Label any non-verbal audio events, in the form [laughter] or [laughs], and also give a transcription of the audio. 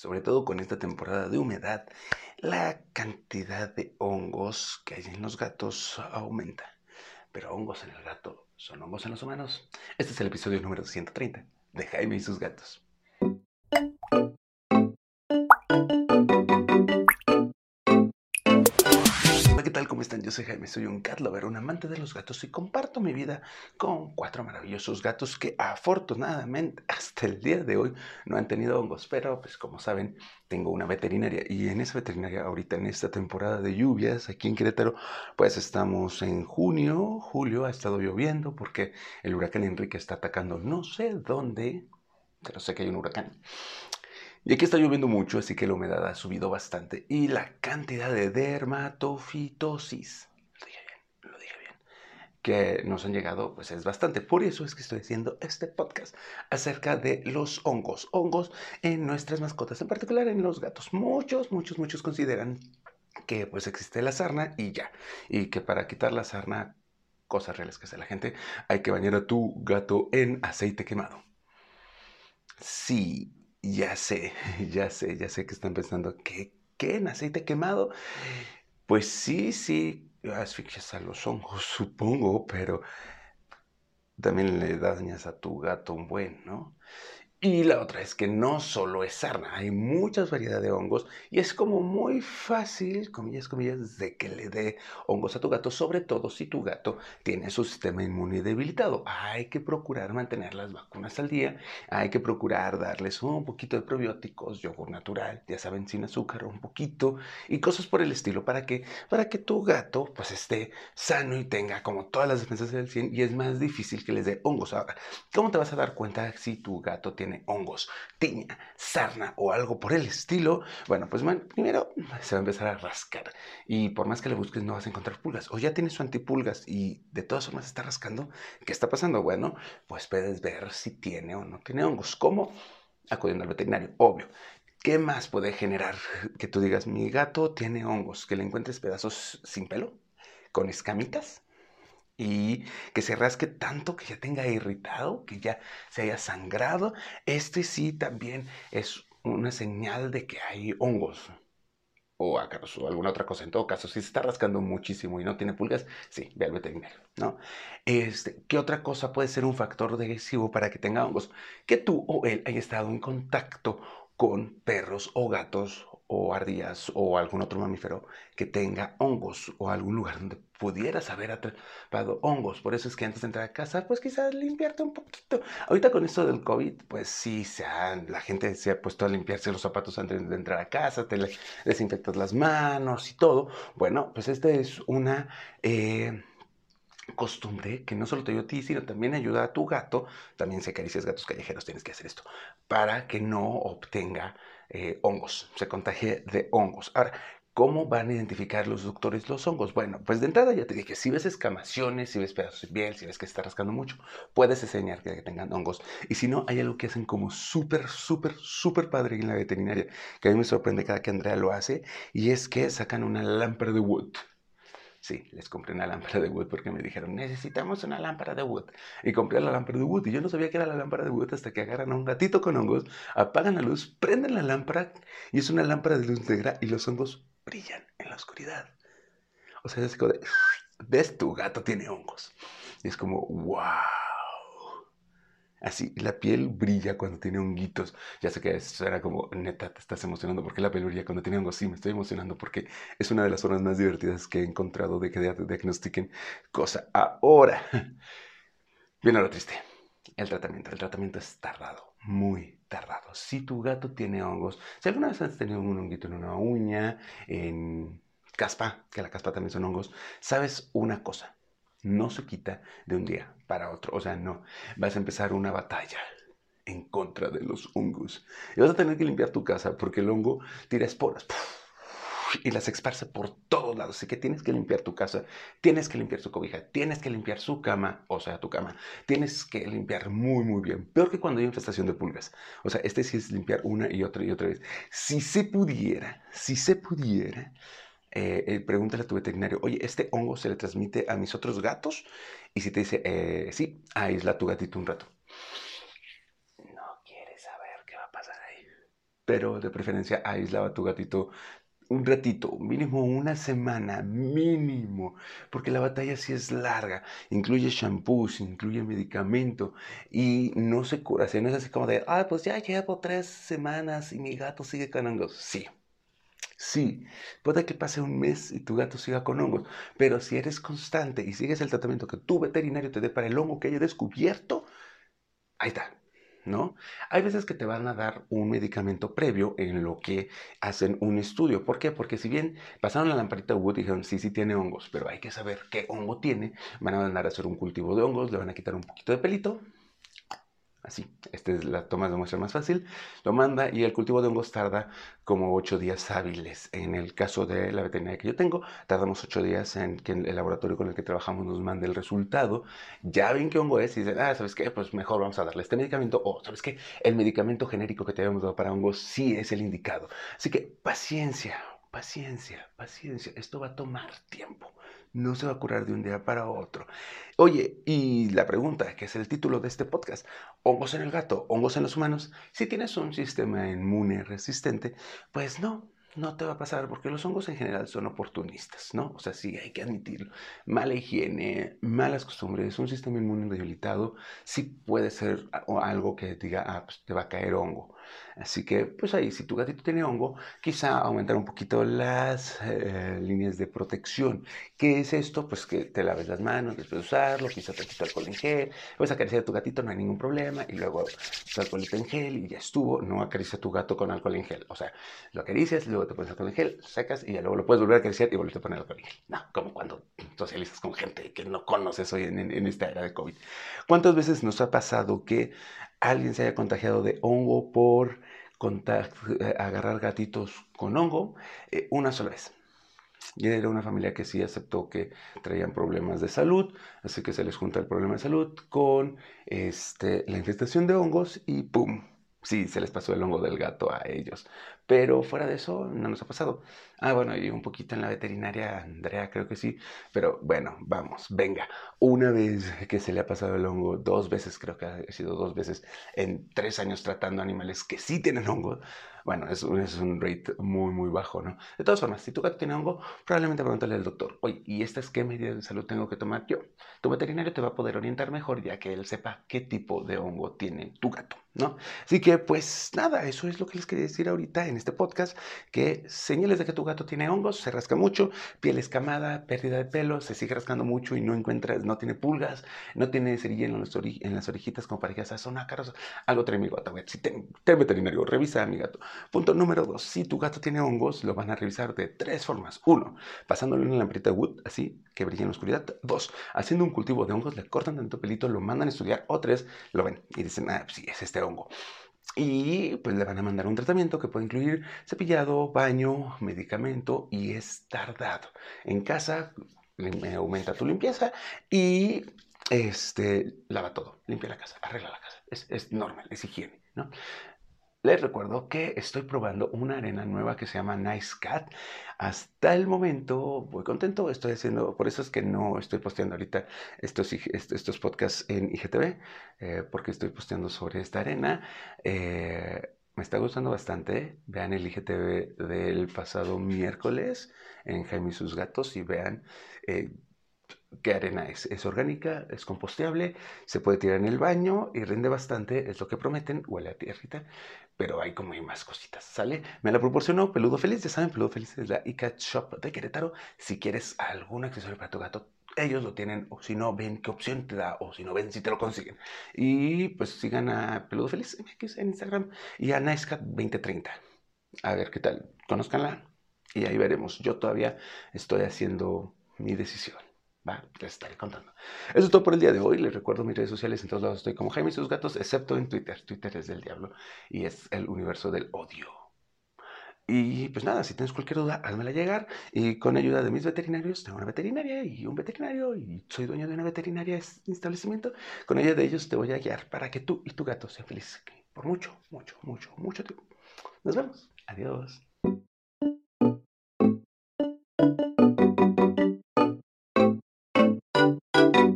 sobre todo con esta temporada de humedad, la cantidad de hongos que hay en los gatos aumenta. Pero hongos en el gato son hongos en los humanos. Este es el episodio número 130 de Jaime y sus gatos. Tal? ¿Cómo están? Yo soy Jaime, soy un cat lover, un amante de los gatos y comparto mi vida con cuatro maravillosos gatos que afortunadamente hasta el día de hoy no han tenido hongos, pero pues como saben tengo una veterinaria y en esa veterinaria ahorita en esta temporada de lluvias aquí en Querétaro pues estamos en junio, julio ha estado lloviendo porque el huracán Enrique está atacando no sé dónde, pero sé que hay un huracán. Y aquí está lloviendo mucho, así que la humedad ha subido bastante. Y la cantidad de dermatofitosis, lo dije bien, lo dije bien, que nos han llegado, pues es bastante. Por eso es que estoy haciendo este podcast acerca de los hongos. Hongos en nuestras mascotas, en particular en los gatos. Muchos, muchos, muchos consideran que pues existe la sarna y ya. Y que para quitar la sarna, cosas reales que hace la gente, hay que bañar a tu gato en aceite quemado. Sí, ya sé, [laughs] ya sé, ya sé que están pensando, ¿qué? ¿Qué? ¿En aceite quemado? Pues sí, sí, asfixias a los hongos, [laughs] supongo, pero también le dañas a tu gato un buen, ¿no? Y la otra es que no solo es sarna, hay muchas variedades de hongos y es como muy fácil, comillas, comillas, de que le dé hongos a tu gato, sobre todo si tu gato tiene su sistema inmune debilitado. Hay que procurar mantener las vacunas al día, hay que procurar darles un poquito de probióticos, yogur natural, ya saben, sin azúcar, un poquito y cosas por el estilo para que, para que tu gato pues esté sano y tenga como todas las defensas del 100 y es más difícil que les dé hongos. Ahora, ¿cómo te vas a dar cuenta si tu gato tiene hongos, tiña, sarna o algo por el estilo, bueno, pues primero se va a empezar a rascar y por más que le busques no vas a encontrar pulgas o ya tienes su antipulgas y de todas formas está rascando, ¿qué está pasando? Bueno, pues puedes ver si tiene o no tiene hongos. ¿Cómo? Acudiendo al veterinario, obvio. ¿Qué más puede generar que tú digas, mi gato tiene hongos, que le encuentres pedazos sin pelo, con escamitas? Y que se rasque tanto que ya tenga irritado, que ya se haya sangrado, este sí también es una señal de que hay hongos. O acaso alguna otra cosa. En todo caso, si se está rascando muchísimo y no tiene pulgas, sí, ve al ¿no? Este, ¿Qué otra cosa puede ser un factor decisivo para que tenga hongos? Que tú o él haya estado en contacto con perros o gatos o ardillas o algún otro mamífero que tenga hongos o algún lugar donde pudieras haber atrapado hongos. Por eso es que antes de entrar a casa, pues quizás limpiarte un poquito. Ahorita con esto del COVID, pues sí, se la gente se ha puesto a limpiarse los zapatos antes de entrar a casa, te desinfectas las manos y todo. Bueno, pues esta es una... Eh, costumbre que no solo te ayuda a ti, sino también ayuda a tu gato, también si acaricias gatos callejeros tienes que hacer esto, para que no obtenga eh, hongos, se contagie de hongos. Ahora, ¿Cómo van a identificar los doctores los hongos? Bueno, pues de entrada ya te dije, si ves escamaciones, si ves pedazos de piel, si ves que se está rascando mucho, puedes enseñar que tengan hongos. Y si no, hay algo que hacen como súper, súper, súper padre en la veterinaria, que a mí me sorprende cada que Andrea lo hace, y es que sacan una lámpara de wood. Sí, les compré una lámpara de wood porque me dijeron, necesitamos una lámpara de wood. Y compré la lámpara de wood y yo no sabía que era la lámpara de wood hasta que agarran a un gatito con hongos, apagan la luz, prenden la lámpara y es una lámpara de luz negra y los hongos brillan en la oscuridad. O sea, es como de, ves, tu gato tiene hongos. Y es como, wow. Así, la piel brilla cuando tiene honguitos. Ya sé que eso era como, neta, te estás emocionando porque la piel brilla cuando tiene hongos. Sí, me estoy emocionando porque es una de las formas más divertidas que he encontrado de que diagnostiquen cosa. Ahora, [laughs] viene lo triste. El tratamiento. El tratamiento es tardado, muy tardado. Si tu gato tiene hongos, si alguna vez has tenido un honguito en una uña, en caspa, que la caspa también son hongos, sabes una cosa no se quita de un día para otro. O sea, no, vas a empezar una batalla en contra de los hongos. Y vas a tener que limpiar tu casa porque el hongo tira esporas y las esparce por todos lados. Así que tienes que limpiar tu casa, tienes que limpiar su cobija, tienes que limpiar su cama, o sea, tu cama. Tienes que limpiar muy, muy bien. Peor que cuando hay infestación de pulgas. O sea, este sí es limpiar una y otra y otra vez. Si se pudiera, si se pudiera, eh, eh, pregúntale a tu veterinario, oye, ¿este hongo se le transmite a mis otros gatos? Y si te dice, eh, sí, aísla tu gatito un rato. No quieres saber qué va a pasar ahí. pero de preferencia aislaba a tu gatito un ratito, mínimo una semana, mínimo, porque la batalla sí es larga, incluye shampoos, incluye medicamento y no se cura, no es así como de, ah, pues ya llevo tres semanas y mi gato sigue con hongos. Sí, sí, puede que pase un mes y tu gato siga con hongos, pero si eres constante y sigues el tratamiento que tu veterinario te dé para el hongo que haya descubierto, ahí está, ¿no? Hay veces que te van a dar un medicamento previo en lo que hacen un estudio. ¿Por qué? Porque si bien pasaron la lamparita Wood y dijeron, sí, sí tiene hongos, pero hay que saber qué hongo tiene, van a mandar a hacer un cultivo de hongos, le van a quitar un poquito de pelito, Así, esta es la toma de muestra más fácil. Lo manda y el cultivo de hongos tarda como ocho días hábiles. En el caso de la veterinaria que yo tengo, tardamos ocho días en que el laboratorio con el que trabajamos nos mande el resultado. Ya ven qué hongo es y dicen, ah, ¿sabes qué? Pues mejor vamos a darle este medicamento. O, ¿sabes qué? El medicamento genérico que te habíamos dado para hongos sí es el indicado. Así que paciencia, paciencia, paciencia. Esto va a tomar tiempo no se va a curar de un día para otro. Oye, y la pregunta, que es el título de este podcast, hongos en el gato, hongos en los humanos, si tienes un sistema inmune resistente, pues no, no te va a pasar porque los hongos en general son oportunistas, ¿no? O sea, sí, hay que admitirlo. Mala higiene, malas costumbres, un sistema inmune debilitado, sí puede ser algo que diga, ah, pues te va a caer hongo. Así que, pues ahí, si tu gatito tiene hongo, quizá aumentar un poquito las eh, líneas de protección. ¿Qué es esto? Pues que te laves las manos después de usarlo, quizá te quito alcohol en gel, puedes acariciar a tu gatito, no hay ningún problema, y luego tu alcohol en gel y ya estuvo, no acaricia a tu gato con alcohol en gel. O sea, lo acaricias, luego te pones alcohol en gel, sacas y ya luego lo puedes volver a acariciar y volver a poner alcohol en gel. No, como cuando socializas con gente que no conoces hoy en esta era de COVID. ¿Cuántas veces nos ha pasado que alguien se haya contagiado de hongo por agarrar gatitos con hongo eh, una sola vez. Y era una familia que sí aceptó que traían problemas de salud, así que se les junta el problema de salud con este, la infestación de hongos y ¡pum! Sí, se les pasó el hongo del gato a ellos. Pero fuera de eso, no nos ha pasado. Ah, bueno, y un poquito en la veterinaria, Andrea, creo que sí. Pero bueno, vamos, venga. Una vez que se le ha pasado el hongo, dos veces, creo que ha sido dos veces, en tres años tratando animales que sí tienen hongo, bueno, es, es un rate muy, muy bajo, ¿no? De todas formas, si tu gato tiene hongo, probablemente pregúntale al doctor, oye, ¿y estas qué medidas de salud tengo que tomar yo? Tu veterinario te va a poder orientar mejor ya que él sepa qué tipo de hongo tiene tu gato, ¿no? Así que, pues nada, eso es lo que les quería decir ahorita en este podcast, que señales de que tu gato tiene hongos, se rasca mucho, piel escamada, pérdida de pelo, se sigue rascando mucho y no encuentras, no tiene pulgas, no tiene cerilla en, en las orejitas como para que son ácaros, algo trae mi gato. Si ten, veterinario, revisa a mi gato. Punto número dos, si tu gato tiene hongos, lo van a revisar de tres formas. Uno, pasándole una lamparita wood, así, que brilla en la oscuridad. Dos, haciendo un cultivo de hongos, le cortan tanto pelito, lo mandan a estudiar. O tres, lo ven y dicen, ah, pues sí, es este hongo. Y pues le van a mandar un tratamiento que puede incluir cepillado, baño, medicamento y es tardado. En casa aumenta tu limpieza y este, lava todo, limpia la casa, arregla la casa. Es, es normal, es higiene. ¿no? Les recuerdo que estoy probando una arena nueva que se llama Nice Cat. Hasta el momento voy contento, estoy haciendo, por eso es que no estoy posteando ahorita estos, estos podcasts en IGTV, eh, porque estoy posteando sobre esta arena. Eh, me está gustando bastante. Vean el IGTV del pasado miércoles en Jaime y sus gatos y vean eh, qué arena es. Es orgánica, es composteable, se puede tirar en el baño y rinde bastante, es lo que prometen, huele a tierrita, pero hay como hay más cositas, ¿sale? Me la proporcionó Peludo Feliz, ya saben, Peludo Feliz es la iCat Shop de Querétaro. Si quieres algún accesorio para tu gato, ellos lo tienen, o si no, ven qué opción te da, o si no, ven si te lo consiguen. Y pues sigan a Peludo Feliz en Instagram y a NiceCat2030. A ver qué tal, conozcanla y ahí veremos. Yo todavía estoy haciendo mi decisión. Va, les estaré contando. Eso es todo por el día de hoy. Les recuerdo mis redes sociales. En todos lados estoy como Jaime y sus gatos, excepto en Twitter. Twitter es del diablo y es el universo del odio. Y pues nada, si tienes cualquier duda, házmela llegar. Y con ayuda de mis veterinarios, tengo una veterinaria y un veterinario, y soy dueño de una veterinaria establecimiento. Con ayuda de ellos te voy a guiar para que tú y tu gato sean felices por mucho, mucho, mucho, mucho tiempo. Nos vemos. Adiós.